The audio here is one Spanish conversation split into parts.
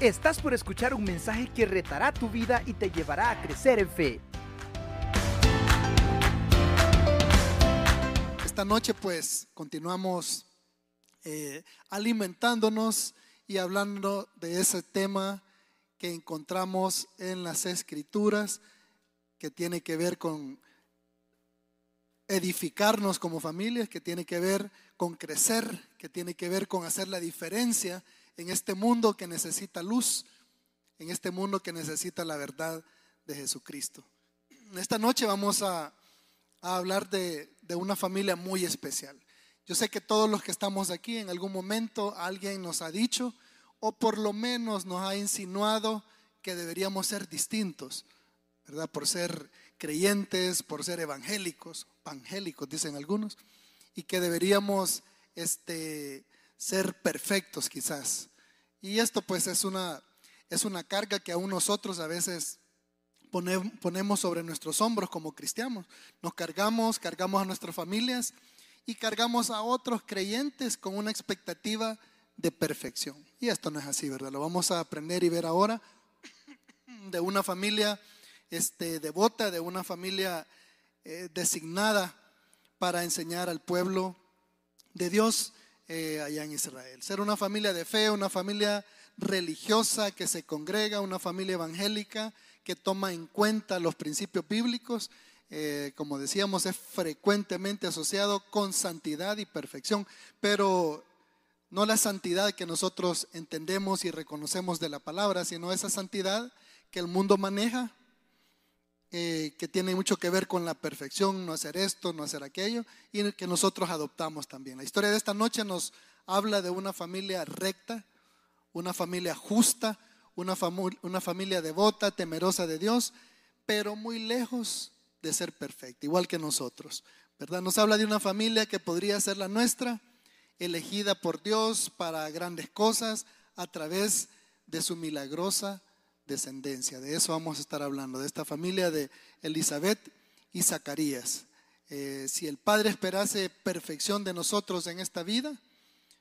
Estás por escuchar un mensaje que retará tu vida y te llevará a crecer en fe. Esta noche pues continuamos eh, alimentándonos y hablando de ese tema que encontramos en las escrituras que tiene que ver con edificarnos como familias, que tiene que ver con crecer, que tiene que ver con hacer la diferencia en este mundo que necesita luz, en este mundo que necesita la verdad de Jesucristo. Esta noche vamos a, hablar de, de una familia muy especial. Yo sé que todos los que estamos aquí en algún momento alguien nos ha dicho o por lo menos nos ha insinuado que deberíamos ser distintos, ¿verdad? Por ser creyentes, por ser evangélicos, evangélicos dicen algunos, y que deberíamos este, ser perfectos quizás. Y esto pues es una, es una carga que aún nosotros a veces ponemos sobre nuestros hombros como cristianos. Nos cargamos, cargamos a nuestras familias y cargamos a otros creyentes con una expectativa de perfección. Y esto no es así, ¿verdad? Lo vamos a aprender y ver ahora de una familia este, devota, de una familia eh, designada para enseñar al pueblo de Dios eh, allá en Israel. Ser una familia de fe, una familia religiosa que se congrega, una familia evangélica que toma en cuenta los principios bíblicos. Eh, como decíamos, es frecuentemente asociado con santidad y perfección, pero no la santidad que nosotros entendemos y reconocemos de la palabra, sino esa santidad que el mundo maneja, eh, que tiene mucho que ver con la perfección, no hacer esto, no hacer aquello, y que nosotros adoptamos también. La historia de esta noche nos habla de una familia recta, una familia justa, una, una familia devota, temerosa de Dios, pero muy lejos de ser perfecta, igual que nosotros. ¿Verdad? Nos habla de una familia que podría ser la nuestra, elegida por Dios para grandes cosas a través de su milagrosa descendencia. De eso vamos a estar hablando, de esta familia de Elizabeth y Zacarías. Eh, si el Padre esperase perfección de nosotros en esta vida,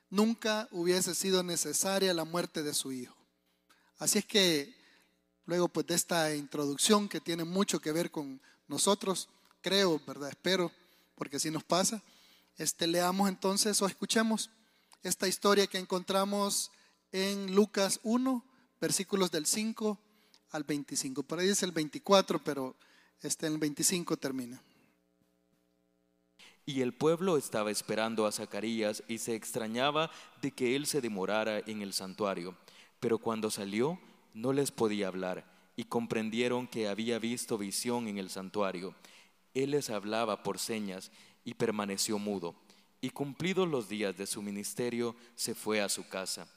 nunca hubiese sido necesaria la muerte de su Hijo. Así es que luego pues de esta introducción que tiene mucho que ver con nosotros, creo, ¿verdad? Espero, porque si nos pasa, este, leamos entonces o escuchemos esta historia que encontramos en Lucas 1, versículos del 5 al 25. Por ahí es el 24, pero este, en el 25 termina. Y el pueblo estaba esperando a Zacarías y se extrañaba de que él se demorara en el santuario. Pero cuando salió, no les podía hablar y comprendieron que había visto visión en el santuario. Él les hablaba por señas y permaneció mudo. Y cumplidos los días de su ministerio, se fue a su casa.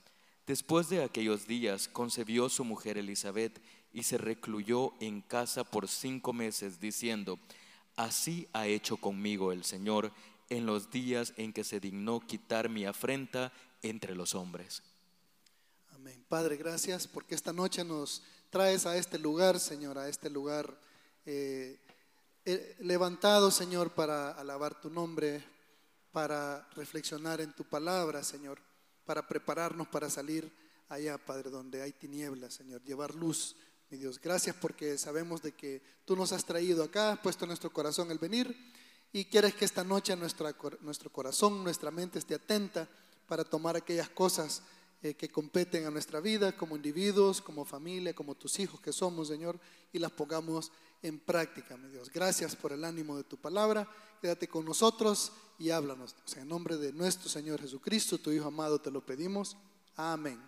Después de aquellos días concebió su mujer Elizabeth y se recluyó en casa por cinco meses, diciendo, Así ha hecho conmigo el Señor en los días en que se dignó quitar mi afrenta entre los hombres. Amén. Padre, gracias porque esta noche nos traes a este lugar, Señor, a este lugar eh, eh, levantado, Señor, para alabar tu nombre, para reflexionar en tu palabra, Señor para prepararnos para salir allá, Padre, donde hay tinieblas, Señor, llevar luz, mi Dios. Gracias porque sabemos de que tú nos has traído acá, has puesto en nuestro corazón el venir y quieres que esta noche nuestra, nuestro corazón, nuestra mente esté atenta para tomar aquellas cosas eh, que competen a nuestra vida como individuos, como familia, como tus hijos que somos, Señor, y las pongamos en práctica, mi Dios. Gracias por el ánimo de tu palabra. Quédate con nosotros y háblanos. en nombre de nuestro Señor Jesucristo, tu Hijo amado, te lo pedimos. Amén.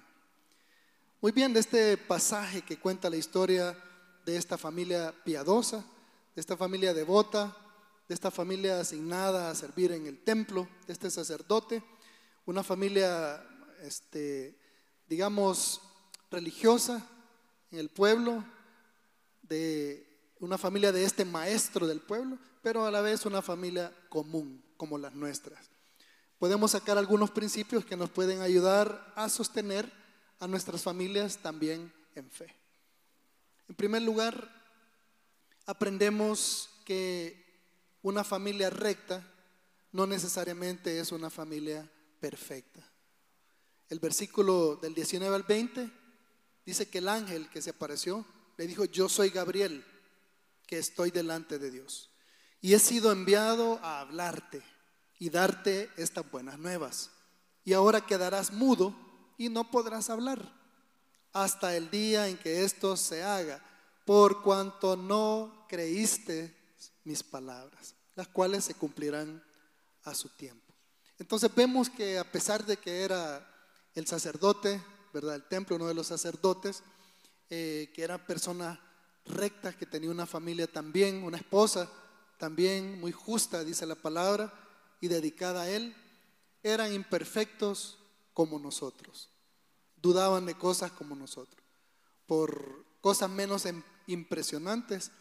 Muy bien, de este pasaje que cuenta la historia de esta familia piadosa, de esta familia devota, de esta familia asignada a servir en el templo, de este sacerdote, una familia, este, digamos, religiosa en el pueblo, de una familia de este maestro del pueblo, pero a la vez una familia común como las nuestras. Podemos sacar algunos principios que nos pueden ayudar a sostener a nuestras familias también en fe. En primer lugar, aprendemos que una familia recta no necesariamente es una familia perfecta. El versículo del 19 al 20 dice que el ángel que se apareció le dijo, yo soy Gabriel, que estoy delante de Dios. Y he sido enviado a hablarte y darte estas buenas nuevas. Y ahora quedarás mudo y no podrás hablar hasta el día en que esto se haga, por cuanto no creíste mis palabras, las cuales se cumplirán a su tiempo. Entonces vemos que a pesar de que era el sacerdote, ¿verdad? El templo, uno de los sacerdotes, eh, que era persona recta, que tenía una familia también, una esposa también muy justa, dice la palabra, y dedicada a él, eran imperfectos como nosotros dudaban de cosas como nosotros. Por cosas menos em, impresionantes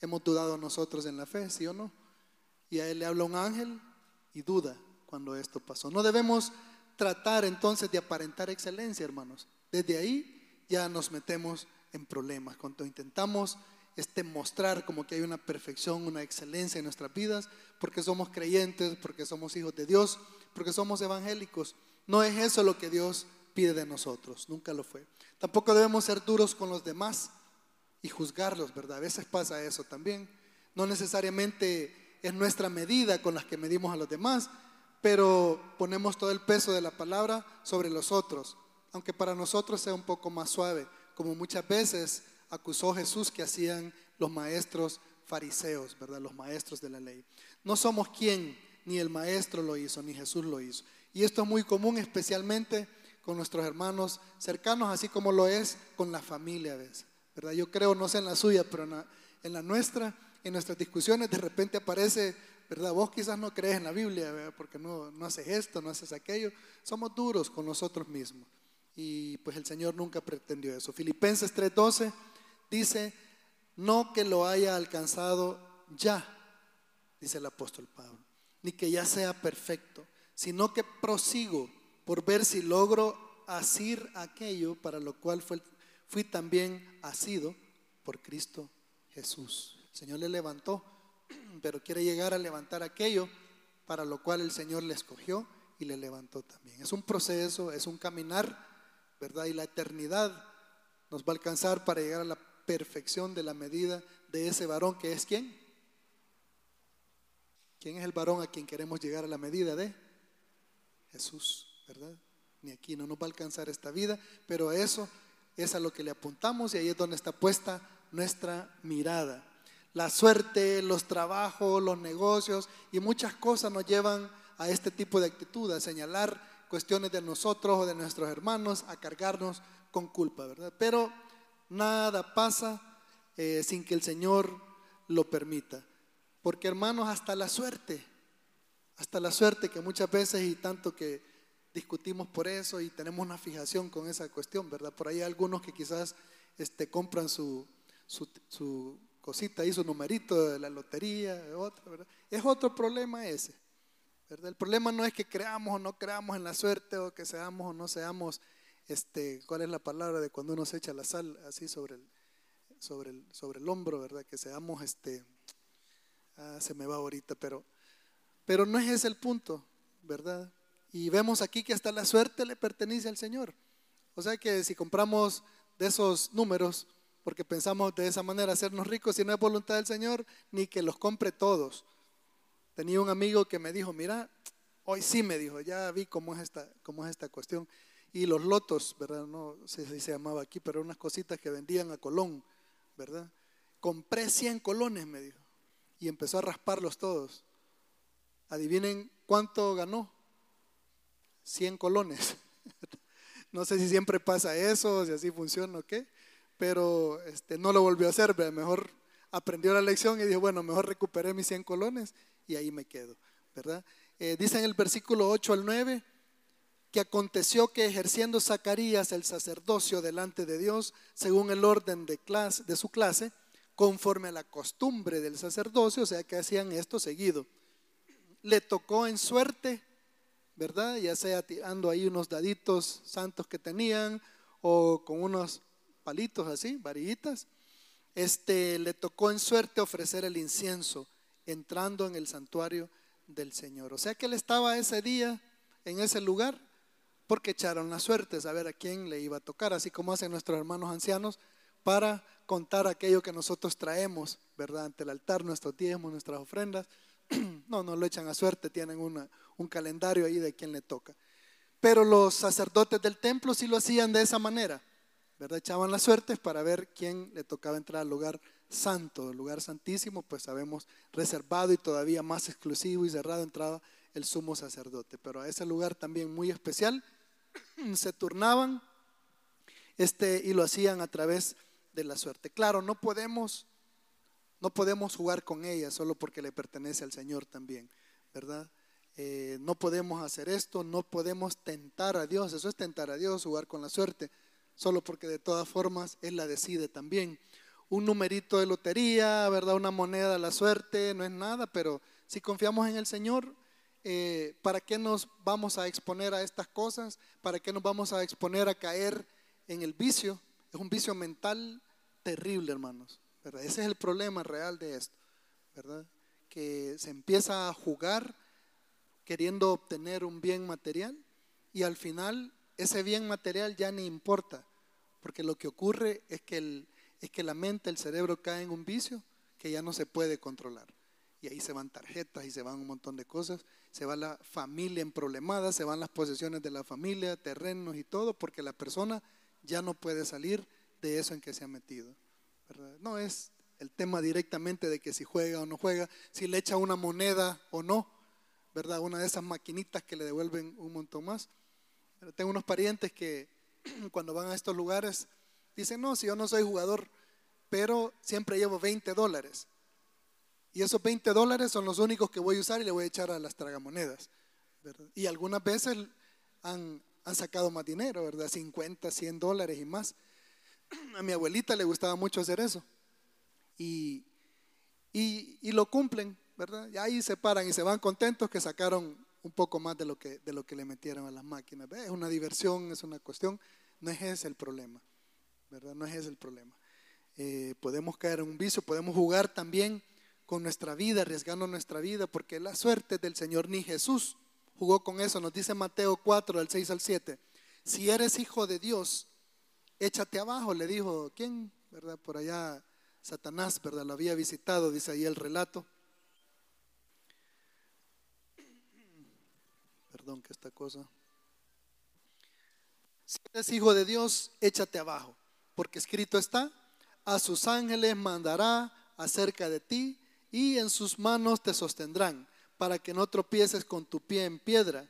hemos dudado nosotros en la fe, ¿sí o no? Y a él le habla un ángel y duda cuando esto pasó. No debemos tratar entonces de aparentar excelencia, hermanos. Desde ahí ya nos metemos en problemas. Cuando intentamos este, mostrar como que hay una perfección, una excelencia en nuestras vidas, porque somos creyentes, porque somos hijos de Dios, porque somos evangélicos. No es eso lo que Dios pide de nosotros, nunca lo fue. Tampoco debemos ser duros con los demás y juzgarlos, ¿verdad? A veces pasa eso también. No necesariamente es nuestra medida con las que medimos a los demás, pero ponemos todo el peso de la palabra sobre los otros, aunque para nosotros sea un poco más suave, como muchas veces acusó Jesús que hacían los maestros fariseos, ¿verdad? Los maestros de la ley. No somos quien, ni el maestro lo hizo, ni Jesús lo hizo. Y esto es muy común, especialmente con nuestros hermanos cercanos, así como lo es con la familia a veces. ¿verdad? Yo creo, no sé en la suya, pero en la, nuestra, en nuestras discusiones, de repente aparece, ¿verdad? Vos quizás no crees en la Biblia, porque no, no haces esto, no haces aquello. Somos duros con nosotros mismos. Y pues el Señor nunca pretendió eso. Filipenses 3:12 dice, no que lo haya alcanzado ya, dice el apóstol Pablo, ni que ya sea perfecto, sino que prosigo por ver si logro asir aquello para lo cual fui también asido por Cristo Jesús. El Señor le levantó, pero quiere llegar a levantar aquello para lo cual el Señor le escogió y le levantó también. Es un proceso, es un caminar, ¿verdad? Y la eternidad nos va a alcanzar para llegar a la perfección de la medida de ese varón que es quién. ¿Quién es el varón a quien queremos llegar a la medida de? Jesús. ¿verdad? Ni aquí no nos va a alcanzar esta vida, pero eso es a lo que le apuntamos y ahí es donde está puesta nuestra mirada. La suerte, los trabajos, los negocios y muchas cosas nos llevan a este tipo de actitud, a señalar cuestiones de nosotros o de nuestros hermanos, a cargarnos con culpa, ¿verdad? Pero nada pasa eh, sin que el Señor lo permita. Porque hermanos, hasta la suerte, hasta la suerte que muchas veces y tanto que discutimos por eso y tenemos una fijación con esa cuestión, ¿verdad? Por ahí hay algunos que quizás este, compran su, su, cosita ahí, su numerito de la lotería, otra, ¿verdad? Es otro problema ese, ¿verdad? El problema no es que creamos o no creamos en la suerte o que seamos o no seamos, este, ¿cuál es la palabra de cuando uno se echa la sal así sobre el, sobre el, sobre el hombro, ¿verdad? Que seamos, este, ah, se me va ahorita, pero, pero no es ese el punto, ¿verdad? Y vemos aquí que hasta la suerte le pertenece al Señor. O sea que si compramos de esos números, porque pensamos de esa manera hacernos ricos, si no es voluntad del Señor, ni que los compre todos. Tenía un amigo que me dijo, mira, hoy sí me dijo, ya vi cómo es esta, cómo es esta cuestión. Y los lotos, ¿verdad? No sé si se llamaba aquí, pero unas cositas que vendían a Colón, ¿verdad? Compré 100 colones, me dijo. Y empezó a rasparlos todos. Adivinen cuánto ganó. 100 colones. No sé si siempre pasa eso, si así funciona o qué, pero este, no lo volvió a hacer, mejor aprendió la lección y dijo, bueno, mejor recuperé mis 100 colones y ahí me quedo, ¿verdad? Eh, dice en el versículo 8 al 9 que aconteció que ejerciendo Zacarías el sacerdocio delante de Dios, según el orden de, su clase, conforme a la costumbre del sacerdocio, o sea que hacían esto seguido, le tocó en suerte ¿verdad? Ya sea tirando ahí unos daditos santos que tenían o con unos palitos así, varillitas. Este le tocó en suerte ofrecer el incienso entrando en el santuario del Señor. O sea que él estaba ese día en ese lugar porque echaron la suerte, saber a quién le iba a tocar, así como hacen nuestros hermanos ancianos para contar aquello que nosotros traemos, ¿verdad? Ante el altar, nuestros diezmos, nuestras ofrendas. No, no lo echan a suerte, tienen un calendario ahí de quién le toca. Pero los sacerdotes del templo sí lo hacían de esa manera, ¿verdad? Echaban las suertes para ver quién le tocaba entrar al lugar santo, el lugar santísimo, pues sabemos, reservado y todavía más exclusivo y cerrado entraba el sumo sacerdote. Pero a ese lugar también muy especial se turnaban este, y lo hacían a través de la suerte. Claro, no podemos, no podemos jugar con ella solo porque le pertenece al Señor también, ¿verdad? Eh, no podemos hacer esto, no podemos tentar a Dios, eso es tentar a Dios, jugar con la suerte, solo porque de todas formas Él la decide también. Un numerito de lotería, ¿verdad? Una moneda la suerte, no es nada, pero si confiamos en el Señor, eh, ¿para qué nos vamos a exponer a estas cosas? ¿Para qué nos vamos a exponer a caer en el vicio? Es un vicio mental terrible, hermanos. Ese es el problema real de esto, ¿verdad? Que se empieza a jugar queriendo obtener un bien material y al final ese bien material ya ni importa, porque lo que ocurre es que, el, es que la mente, el cerebro cae en un vicio que ya no se puede controlar. Y ahí se van tarjetas y se van un montón de cosas se va la familia en problemada, se van las posesiones de la familia, terrenos y todo, porque la persona ya no puede salir de eso en que se ha metido. No es el tema directamente de que si juega o no juega, si le echa una moneda o no, ¿verdad? Una de esas maquinitas que le devuelven un montón más. tengo unos parientes que cuando van a estos lugares dicen, no, si yo no soy jugador, pero siempre llevo 20 dólares. Y esos 20 dólares son los únicos que voy a usar y le voy a echar a las tragamonedas. Y algunas veces han, sacado más dinero, ¿verdad? 50, 100 dólares y más. A mi abuelita le gustaba mucho hacer eso. Y, y, lo cumplen, ¿verdad? Y ahí se paran y se van contentos que sacaron un poco más de lo que, de lo que le metieron a las máquinas. Es una diversión, es una cuestión. No es ese el problema, ¿verdad? No es ese el problema. Eh, podemos caer en un vicio, podemos jugar también con nuestra vida, arriesgando nuestra vida, porque la suerte del Señor ni Jesús jugó con eso. Nos dice Mateo 4, del 6 al 7. Si eres hijo de Dios, échate abajo, le dijo, ¿quién? ¿Verdad? Por allá Satanás, ¿verdad? Lo había visitado, dice ahí el relato. Perdón que esta cosa. Si eres hijo de Dios, échate abajo, porque escrito está, a sus ángeles mandará acerca de ti y en sus manos te sostendrán, para que no tropieces con tu pie en piedra.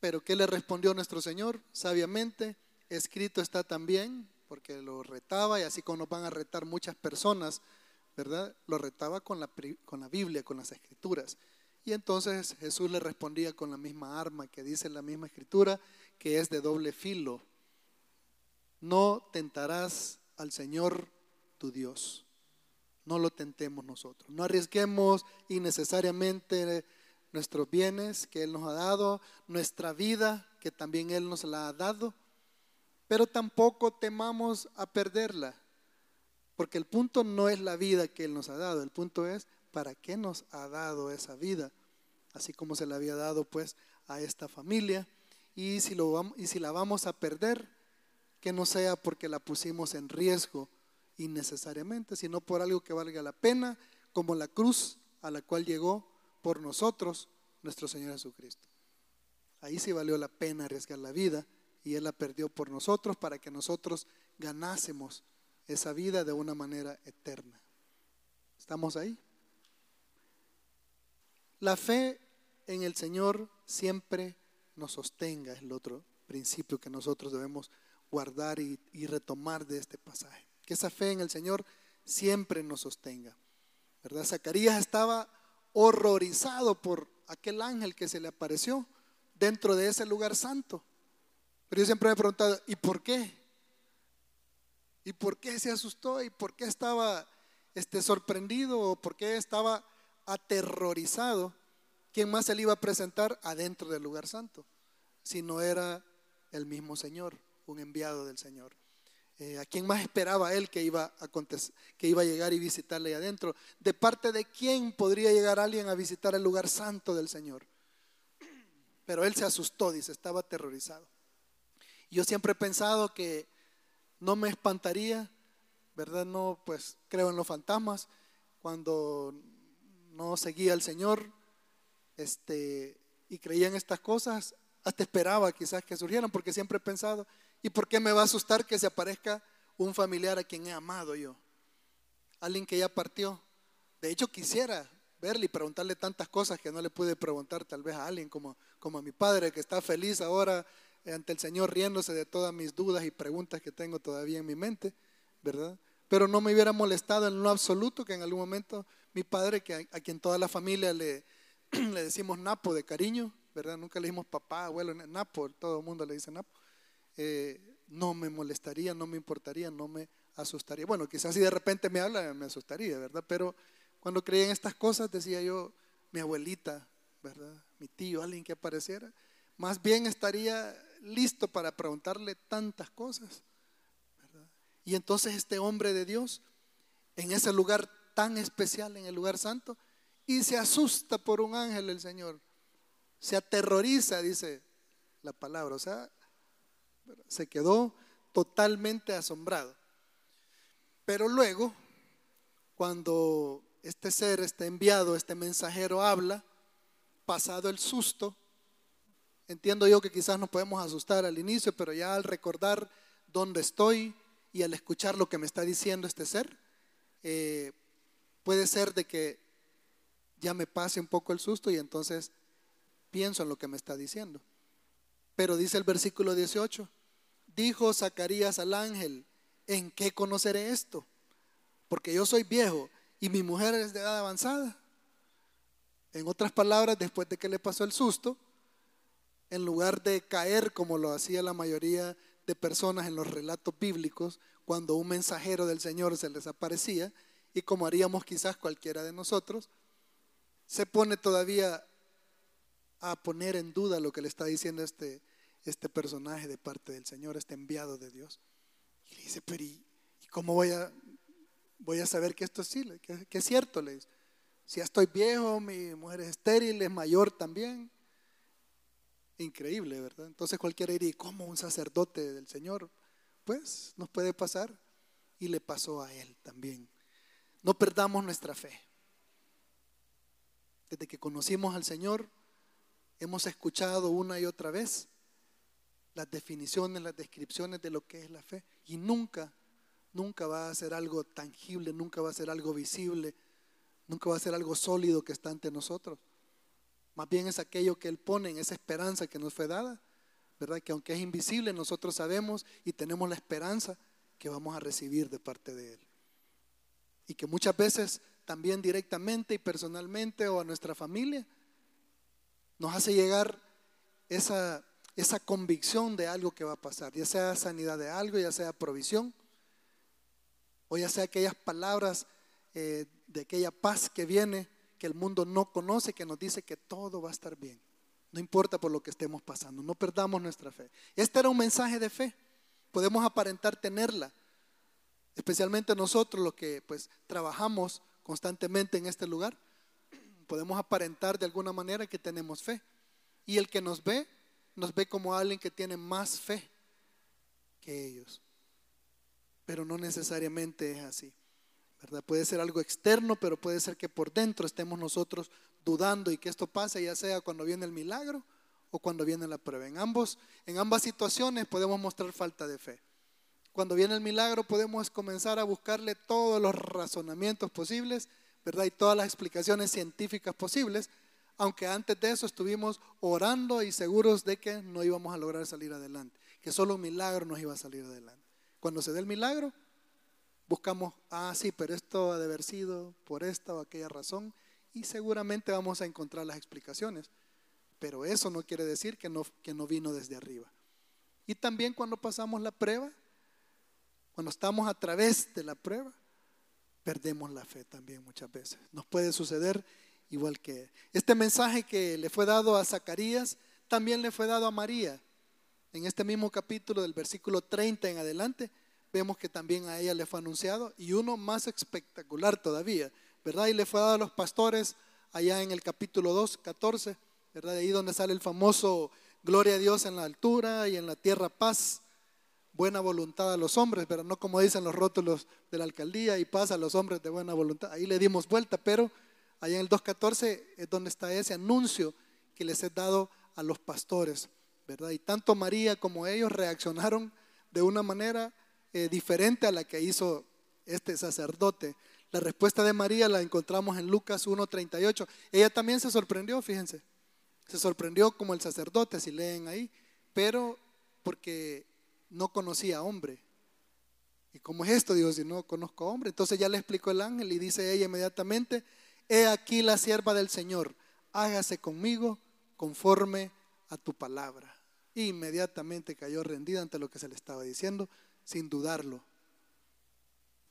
Pero ¿qué le respondió nuestro Señor? Sabiamente, escrito está también, porque lo retaba y así como nos van a retar muchas personas, ¿verdad? Lo retaba con la, con la Biblia, con las escrituras. Y entonces Jesús le respondía con la misma arma que dice la misma escritura, que es de doble filo. No tentarás al Señor tu Dios no lo tentemos nosotros. No arriesguemos innecesariamente nuestros bienes que Él nos ha dado, nuestra vida que también Él nos la ha dado, pero tampoco temamos a perderla, porque el punto no es la vida que Él nos ha dado, el punto es para qué nos ha dado esa vida, así como se la había dado pues a esta familia, y si, y si la vamos a perder, que no sea porque la pusimos en riesgo innecesariamente, sino por algo que valga la pena, como la cruz a la cual llegó por nosotros nuestro Señor Jesucristo. Ahí sí valió la pena arriesgar la vida y Él la perdió por nosotros para que nosotros ganásemos esa vida de una manera eterna. ¿Estamos ahí? La fe en el Señor siempre nos sostenga, es el otro principio que nosotros debemos guardar y, y retomar de este pasaje que esa fe en el Señor siempre nos sostenga. ¿Verdad? Zacarías estaba horrorizado por aquel ángel que se le apareció dentro de ese lugar santo. Pero yo siempre me he preguntado, ¿y por qué? ¿Y por qué se asustó? ¿Y por qué estaba este, sorprendido? ¿O por qué estaba aterrorizado? ¿Quién más se le iba a presentar adentro del lugar santo? Si no era el mismo Señor, un enviado del Señor. Eh, ¿A quién más esperaba él que iba, a que iba a llegar y visitarle adentro? ¿De parte de quién podría llegar alguien a visitar el lugar santo del Señor? Pero él se asustó, dice, estaba aterrorizado. Yo siempre he pensado que no me espantaría, ¿verdad? No, pues creo en los fantasmas. Cuando no seguía al Señor este, y creía en estas cosas, hasta esperaba quizás que surgieran, porque siempre he pensado, ¿y por qué me va a asustar que se aparezca un familiar a quien he amado yo? Alguien que ya partió. De hecho, quisiera verle y preguntarle tantas cosas que no le pude preguntar tal vez a alguien como, como a mi padre, que está feliz ahora ante el Señor riéndose de todas mis dudas y preguntas que tengo todavía en mi mente, ¿verdad? Pero no me hubiera molestado en lo absoluto que en algún momento mi padre, a, quien toda la familia le, le decimos Napo de cariño, ¿verdad? Nunca le dijimos papá, abuelo, Napo, todo el mundo le dice Napo. Eh, no me molestaría, no me importaría, no me asustaría. Bueno, quizás si de repente me habla, me asustaría, ¿verdad? Pero cuando creía en estas cosas, decía yo, mi abuelita, ¿verdad? Mi tío, alguien que apareciera, más bien estaría listo para preguntarle tantas cosas. Y entonces este hombre de Dios, en ese lugar tan especial, en el lugar santo, y se asusta por un ángel el Señor. Se aterroriza, dice la palabra. O sea, se quedó totalmente asombrado. Pero luego, cuando este ser, este enviado, este mensajero habla, pasado el susto, Entiendo yo que quizás nos podemos asustar al inicio, pero ya al recordar dónde estoy y al escuchar lo que me está diciendo este ser, eh, puede ser de que ya me pase un poco el susto y entonces pienso en lo que me está diciendo. Pero dice el versículo 18, dijo Zacarías al ángel, ¿en qué conoceré esto? Porque yo soy viejo y mi mujer es de edad avanzada. En otras palabras, después de que le pasó el susto, en lugar de caer como lo hacía la mayoría de personas en los relatos bíblicos, cuando un mensajero del Señor se les aparecía, y como haríamos quizás cualquiera de nosotros, se pone todavía a poner en duda lo que le está diciendo este, este personaje de parte del Señor, este enviado de Dios. Y le dice, pero ¿y, cómo voy a, voy a saber que esto es que, es cierto? Le dice, si estoy viejo, mi mujer es estéril, es mayor también. Increíble, ¿verdad? Entonces cualquiera diría, ¿cómo un sacerdote del Señor? Pues nos puede pasar y le pasó a él también. No perdamos nuestra fe. Desde que conocimos al Señor, hemos escuchado una y otra vez las definiciones, las descripciones de lo que es la fe. Y nunca, nunca va a ser algo tangible, nunca va a ser algo visible, nunca va a ser algo sólido que está ante nosotros. Más bien es aquello que Él pone en esa esperanza que nos fue dada, ¿verdad? Que aunque es invisible, nosotros sabemos y tenemos la esperanza que vamos a recibir de parte de Él. Y que muchas veces también directamente y personalmente o a nuestra familia nos hace llegar esa, esa convicción de algo que va a pasar, ya sea sanidad de algo, ya sea provisión, o ya sea aquellas palabras eh, de aquella paz que viene que el mundo no conoce, que nos dice que todo va a estar bien. No importa por lo que estemos pasando, no perdamos nuestra fe. Este era un mensaje de fe. Podemos aparentar tenerla, especialmente nosotros los que pues trabajamos constantemente en este lugar. Podemos aparentar de alguna manera que tenemos fe. Y el que nos ve, nos ve como alguien que tiene más fe que ellos. Pero no necesariamente es así. Puede ser algo externo, pero puede ser que por dentro estemos nosotros dudando y que esto pase, ya sea cuando viene el milagro o cuando viene la prueba. En, ambos, en ambas situaciones podemos mostrar falta de fe. Cuando viene el milagro podemos comenzar a buscarle todos los razonamientos posibles, ¿verdad? Y todas las explicaciones científicas posibles, aunque antes de eso estuvimos orando y seguros de que no íbamos a lograr salir adelante, que solo un milagro nos iba a salir adelante. Cuando se dé el milagro, buscamos, ah, sí, pero esto ha de haber sido por esta o aquella razón, y seguramente vamos a encontrar las explicaciones. Pero eso no quiere decir que no, que no vino desde arriba. Y también cuando pasamos la prueba, cuando estamos a través de la prueba, perdemos la fe también muchas veces. Nos puede suceder igual que este mensaje que le fue dado a Zacarías, también le fue dado a María. En este mismo capítulo del versículo 30 en adelante, vemos que también a ella le fue anunciado y uno más espectacular todavía, ¿verdad? Y le fue dado a los pastores allá en el capítulo 2, 14, ¿verdad? Ahí donde sale el famoso gloria a Dios en la altura y en la tierra paz, buena voluntad a los hombres, pero no como dicen los rótulos de la alcaldía y paz a los hombres de buena voluntad. Ahí le dimos vuelta, pero ahí en el 2.14 es donde está ese anuncio que les he dado a los pastores, ¿verdad? Y tanto María como ellos reaccionaron de una manera eh, diferente a la que hizo este sacerdote. La respuesta de María la encontramos en Lucas 1.38. Ella también se sorprendió, fíjense. Se sorprendió como el sacerdote, si leen ahí, pero porque no conocía hombre. ¿Y cómo es esto, Dios? Si no conozco hombre. Entonces ya le explicó el ángel y dice ella inmediatamente, he aquí la sierva del Señor, hágase conmigo conforme a tu palabra. inmediatamente cayó rendida ante lo que se le estaba diciendo, sin dudarlo.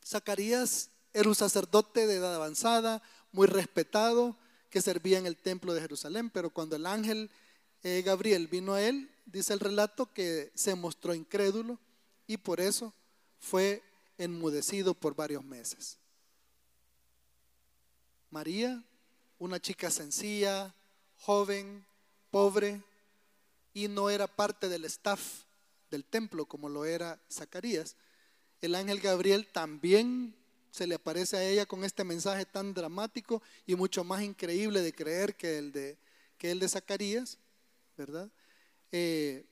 Zacarías era un sacerdote de edad avanzada, muy respetado, que servía en el templo de Jerusalén, pero cuando el ángel eh, Gabriel vino a él, dice el relato que se mostró incrédulo y por eso fue enmudecido por varios meses. María, una chica sencilla, joven, pobre, y no era parte del staff del templo como lo era Zacarías. El ángel Gabriel también se le aparece a ella con este mensaje tan dramático y mucho más increíble de creer que el de, que el de Zacarías, ¿verdad? Eh,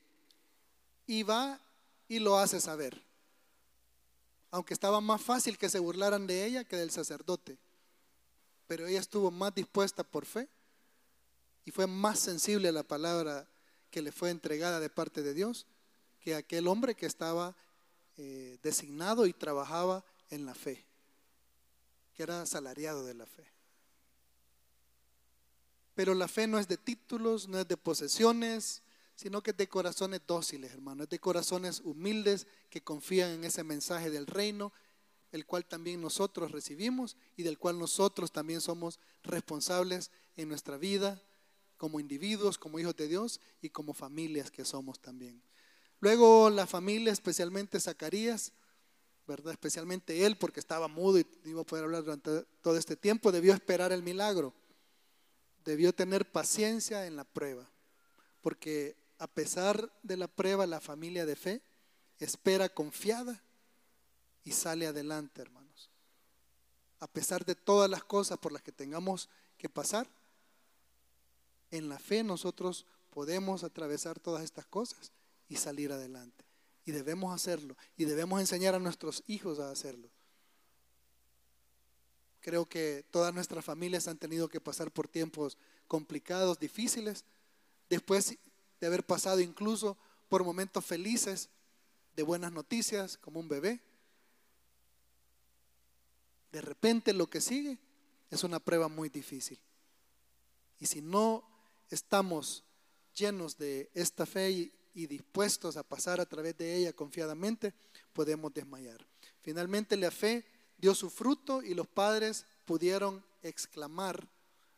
y va y lo hace saber. Aunque estaba más fácil que se burlaran de ella que del sacerdote. Pero ella estuvo más dispuesta por fe y fue más sensible a la palabra que le fue entregada de parte de Dios que aquel hombre que estaba eh, designado y trabajaba en la fe que era asalariado de la fe. Pero la fe no es de títulos, no es de posesiones, sino que es de corazones dóciles, hermano, es de corazones humildes que confían en ese mensaje del reino, el cual también nosotros recibimos y del cual nosotros también somos responsables en nuestra vida, como individuos, como hijos de Dios y como familias que somos también. Luego la familia, especialmente Zacarías, ¿verdad? Especialmente él, porque estaba mudo y iba a poder hablar durante todo este tiempo, debió esperar el milagro. Debió tener paciencia en la prueba, porque a pesar de la prueba, la familia de fe espera confiada y sale adelante, hermanos. A pesar de todas las cosas por las que tengamos que pasar, en la fe nosotros podemos atravesar todas estas cosas y salir adelante. Y debemos hacerlo. Y debemos enseñar a nuestros hijos a hacerlo. Creo que todas nuestras familias han tenido que pasar por tiempos complicados, difíciles, después de haber pasado incluso por momentos felices, de buenas noticias, como un bebé. De repente lo que sigue es una prueba muy difícil. Y si no estamos llenos de esta fe y, dispuestos a pasar a través de ella confiadamente, podemos desmayar. Finalmente la fe dio su fruto y los padres pudieron exclamar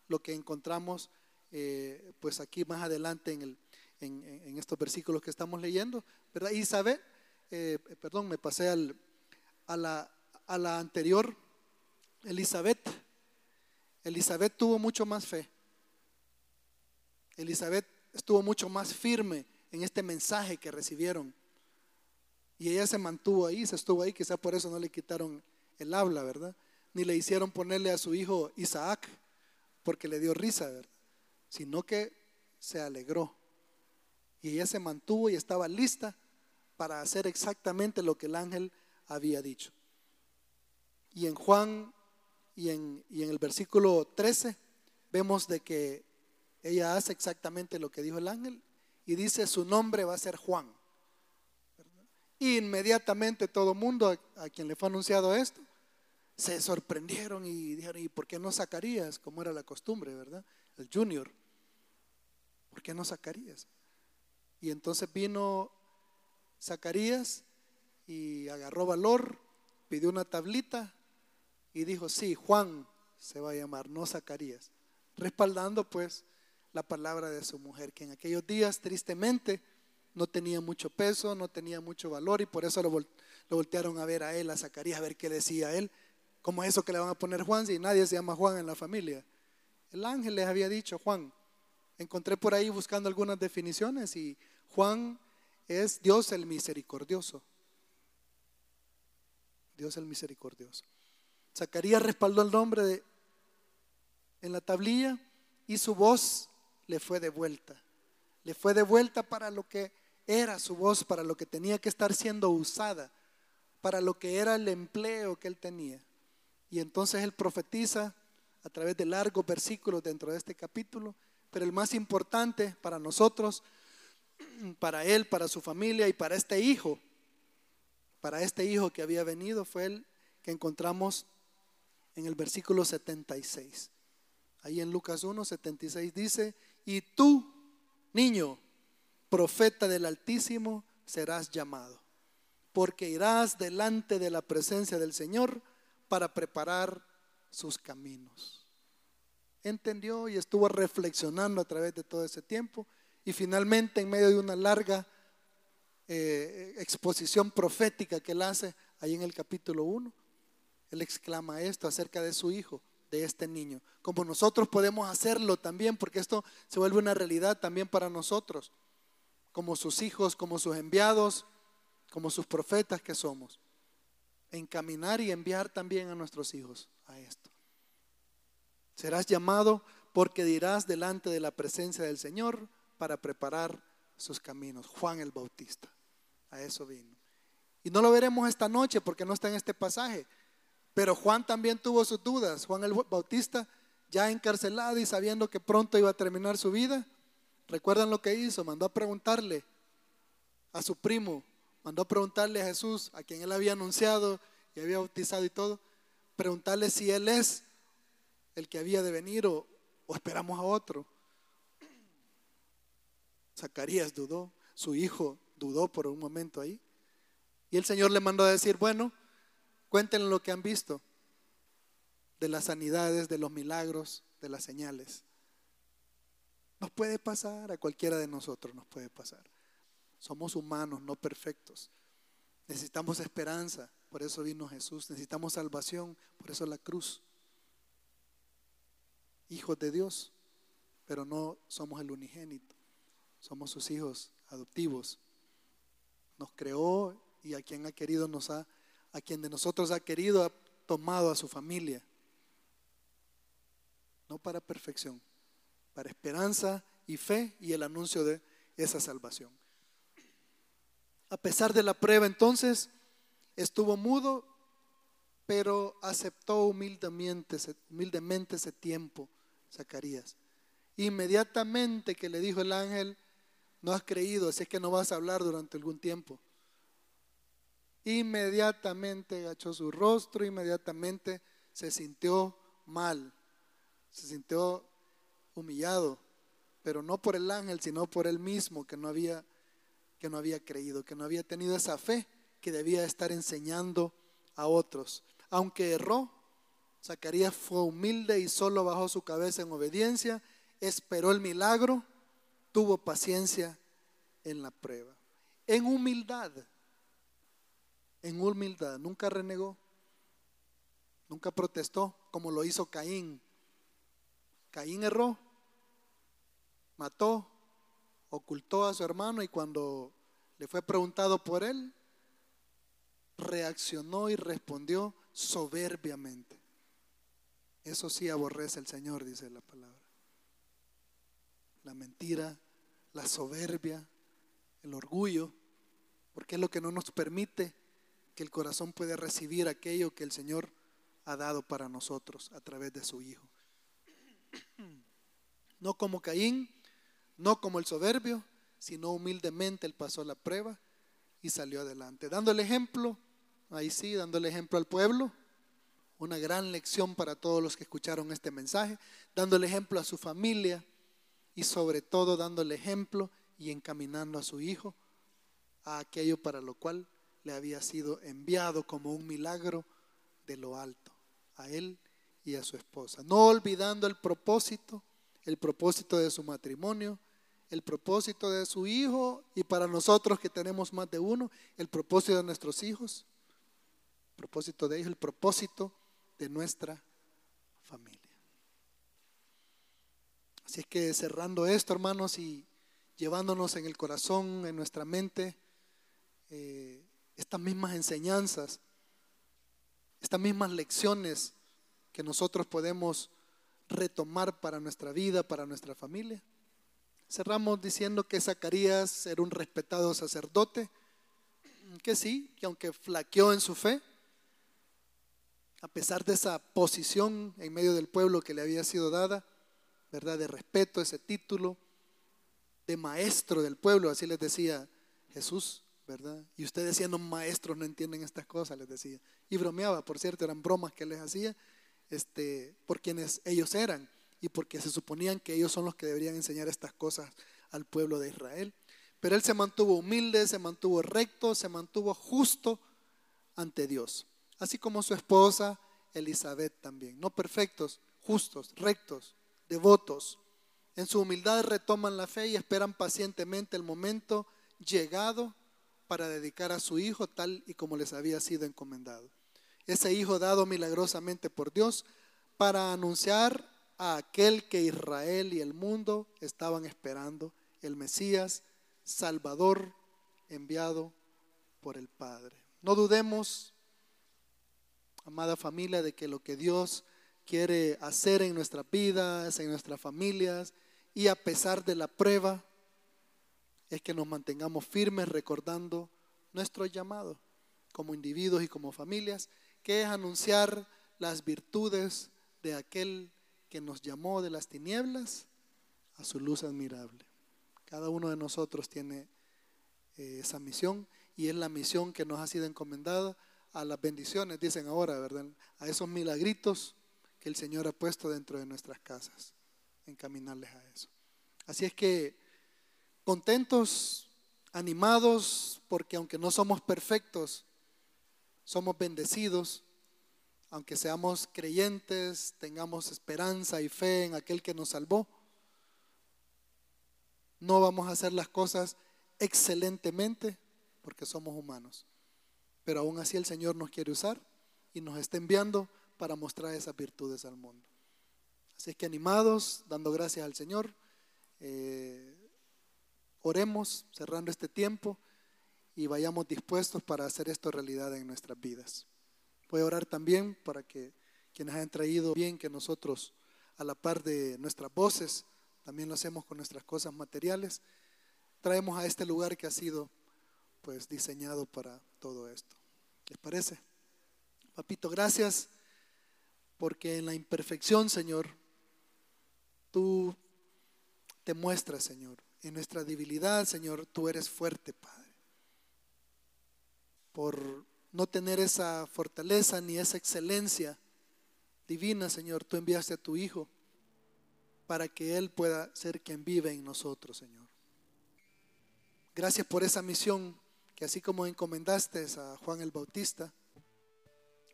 lo que encontramos eh, pues aquí más adelante en, el, en, estos versículos que estamos leyendo. ¿verdad? Isabel, eh, perdón, me pasé al, a, la, a la anterior, Elizabeth. Elizabeth tuvo mucho más fe. Elizabeth estuvo mucho más firme en este mensaje que recibieron. Y ella se mantuvo ahí, se estuvo ahí, quizá por eso no le quitaron el habla, ¿verdad? Ni le hicieron ponerle a su hijo Isaac, porque le dio risa, ¿verdad? Sino que se alegró. Y ella se mantuvo y estaba lista para hacer exactamente lo que el ángel había dicho. Y en Juan y en, y en el versículo 13 vemos de que ella hace exactamente lo que dijo el ángel y dice su nombre va a ser Juan. inmediatamente todo mundo a, quien le fue anunciado esto se sorprendieron y dijeron, ¿y por qué no Zacarías? Como era la costumbre, ¿verdad? El junior. ¿Por qué no Zacarías? Y entonces vino Zacarías y agarró valor, pidió una tablita y dijo, sí, Juan se va a llamar, no Zacarías. Respaldando pues la palabra de su mujer, que en aquellos días tristemente no tenía mucho peso, no tenía mucho valor y por eso lo, voltearon a ver a él, a Zacarías, a ver qué decía él. Como eso que le van a poner Juan si nadie se llama Juan en la familia? El ángel les había dicho, Juan, Encontré por ahí buscando algunas definiciones y Juan es Dios el misericordioso. Dios el misericordioso. Zacarías respaldó el nombre de, en la tablilla y su voz le fue de vuelta. Le fue de vuelta para lo que era su voz, para lo que tenía que estar siendo usada, para lo que era el empleo que él tenía. Y entonces él profetiza a través de largos versículos dentro de este capítulo, pero el más importante para nosotros, para él, para su familia y para este hijo, para este hijo que había venido, fue el que encontramos en el versículo 76. Ahí en Lucas 1, 76 dice, y tú, niño, profeta del Altísimo, serás llamado, porque irás delante de la presencia del Señor para preparar sus caminos. Entendió y estuvo reflexionando a través de todo ese tiempo y finalmente en medio de una larga eh, exposición profética que él hace ahí en el capítulo 1, él exclama esto acerca de su hijo, de este niño. Como nosotros podemos hacerlo también, porque esto se vuelve una realidad también para nosotros, como sus hijos, como sus enviados, como sus profetas que somos. Encaminar y enviar también a nuestros hijos a esto. Serás llamado porque dirás delante de la presencia del Señor para preparar sus caminos. Juan el Bautista. A eso vino. Y no lo veremos esta noche porque no está en este pasaje. Pero Juan también tuvo sus dudas. Juan el Bautista, ya encarcelado y sabiendo que pronto iba a terminar su vida, ¿recuerdan lo que hizo? Mandó a preguntarle a su primo, mandó a preguntarle a Jesús, a quien él había anunciado y había bautizado y todo, preguntarle si él es el que había de venir o, o esperamos a otro. Zacarías dudó, su hijo dudó por un momento ahí. Y el Señor le mandó a decir, bueno, cuéntenle lo que han visto de las sanidades, de los milagros, de las señales. Nos puede pasar, a cualquiera de nosotros nos puede pasar. Somos humanos, no perfectos. Necesitamos esperanza, por eso vino Jesús. Necesitamos salvación, por eso la cruz. Hijos de Dios, pero no somos el unigénito. Somos sus hijos adoptivos. Nos creó y a quien ha querido nos ha, a quien de nosotros ha querido ha tomado a su familia. No para perfección, para esperanza y fe y el anuncio de esa salvación. A pesar de la prueba entonces, estuvo mudo, pero aceptó humildemente, humildemente ese tiempo, Zacarías. Inmediatamente que le dijo el ángel, no has creído, así es que no vas a hablar durante algún tiempo. Inmediatamente agachó su rostro, inmediatamente se sintió mal, se sintió humillado, pero no por el ángel, sino por él mismo que no había que no había creído, que no había tenido esa fe que debía estar enseñando a otros. Aunque erró, Zacarías fue humilde y solo bajó su cabeza en obediencia, esperó el milagro tuvo paciencia en la prueba. En humildad, en humildad, nunca renegó, nunca protestó como lo hizo Caín. Caín erró, mató, ocultó a su hermano y cuando le fue preguntado por él, reaccionó y respondió soberbiamente. Eso sí aborrece el Señor, dice la palabra. La mentira, la soberbia, el orgullo, porque es lo que no nos permite que el corazón pueda recibir aquello que el Señor ha dado para nosotros a través de su Hijo. No como Caín, no como el soberbio, sino humildemente él pasó la prueba y salió adelante. Dando el ejemplo, ahí sí, dando el ejemplo al pueblo, una gran lección para todos los que escucharon este mensaje, dando el ejemplo a su familia, y sobre todo dándole ejemplo y encaminando a su hijo a aquello para lo cual le había sido enviado como un milagro de lo alto, a él y a su esposa. No olvidando el propósito, el propósito de su matrimonio, el propósito de su hijo y para nosotros que tenemos más de uno, el propósito de nuestros hijos, el propósito de ellos, el propósito de nuestra familia. Así es que cerrando esto, hermanos, y llevándonos en el corazón, en nuestra mente, eh, estas mismas enseñanzas, estas mismas lecciones que nosotros podemos retomar para nuestra vida, para nuestra familia. Cerramos diciendo que Zacarías era un respetado sacerdote, que sí, que aunque flaqueó en su fe, a pesar de esa posición en medio del pueblo que le había sido dada, ¿verdad? De respeto, ese título de maestro del pueblo, así les decía Jesús, Y ustedes siendo maestros no entienden estas cosas, les decía. Y bromeaba, por cierto, eran bromas que les hacía este, por quienes ellos eran y porque se suponían que ellos son los que deberían enseñar estas cosas al pueblo de Israel. Pero él se mantuvo humilde, se mantuvo recto, se mantuvo justo ante Dios así como su esposa Elizabeth también. No perfectos, justos, rectos, devotos. En su humildad retoman la fe y esperan pacientemente el momento llegado para dedicar a su hijo tal y como les había sido encomendado. Ese hijo dado milagrosamente por Dios para anunciar a aquel que Israel y el mundo estaban esperando, el Mesías, Salvador, enviado por el Padre. No dudemos amada familia, de que lo que Dios quiere hacer en nuestras vidas, en nuestras familias, y a pesar de la prueba, es que nos mantengamos firmes recordando nuestro llamado como individuos y como familias, que es anunciar las virtudes de aquel que nos llamó de las tinieblas a su luz admirable. Cada uno de nosotros tiene eh, esa misión y es la misión que nos ha sido encomendada a las bendiciones, dicen ahora, ¿verdad? A esos milagritos que el Señor ha puesto dentro de nuestras casas, encaminarles a eso. Así es que contentos, animados, porque aunque no somos perfectos, somos bendecidos, aunque seamos creyentes, tengamos esperanza y fe en aquel que nos salvó, no vamos a hacer las cosas excelentemente porque somos humanos. Pero aún así el Señor nos quiere usar y nos está enviando para mostrar esas virtudes al mundo. Así es que animados, dando gracias al Señor, eh, oremos cerrando este tiempo y vayamos dispuestos para hacer esto realidad en nuestras vidas. Voy a orar también para que quienes hayan traído bien que nosotros, a la par de nuestras voces, también lo hacemos con nuestras cosas materiales, traemos a este lugar que ha sido pues diseñado para todo esto. ¿Les parece? Papito, gracias porque en la imperfección, Señor, tú te muestras, Señor. En nuestra debilidad, Señor, tú eres fuerte, Padre. Por no tener esa fortaleza ni esa excelencia divina, Señor, tú enviaste a tu Hijo para que Él pueda ser quien vive en nosotros, Señor. Gracias por esa misión que así como encomendaste a Juan el Bautista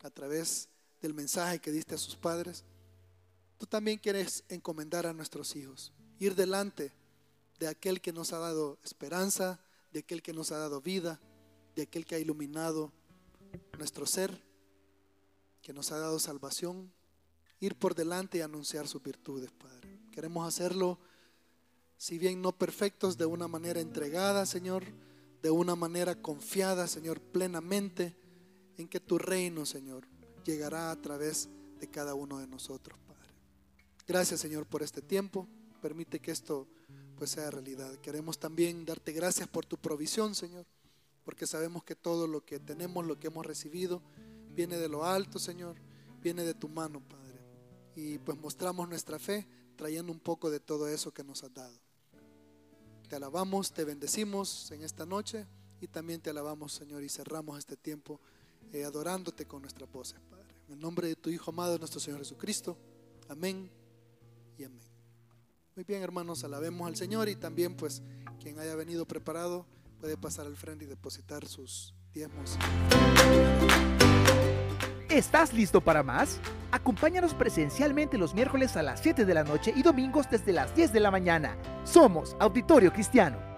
a través del mensaje que diste a sus padres, tú también quieres encomendar a nuestros hijos, ir delante de aquel que nos ha dado esperanza, de aquel que nos ha dado vida, de aquel que ha iluminado nuestro ser, que nos ha dado salvación, ir por delante y anunciar sus virtudes, Padre. Queremos hacerlo, si bien no perfectos, de una manera entregada, Señor, de una manera confiada, Señor, plenamente en que tu reino, Señor, llegará a través de cada uno de nosotros, Padre. Gracias, Señor, por este tiempo. Permite que esto pues sea realidad. Queremos también darte gracias por tu provisión, Señor, porque sabemos que todo lo que tenemos, lo que hemos recibido, viene de lo alto, Señor, viene de tu mano, Padre. Y pues mostramos nuestra fe trayendo un poco de todo eso que nos has dado. Te alabamos, te bendecimos en esta noche y también te alabamos, Señor, y cerramos este tiempo eh, adorándote con nuestras voces, Padre. En el nombre de tu Hijo amado, nuestro Señor Jesucristo. Amén y amén. Muy bien, hermanos, alabemos al Señor y también, pues, quien haya venido preparado puede pasar al frente y depositar sus diezmos. ¿Estás listo para más? Acompáñanos presencialmente los miércoles a las 7 de la noche y domingos desde las 10 de la mañana. Somos Auditorio Cristiano.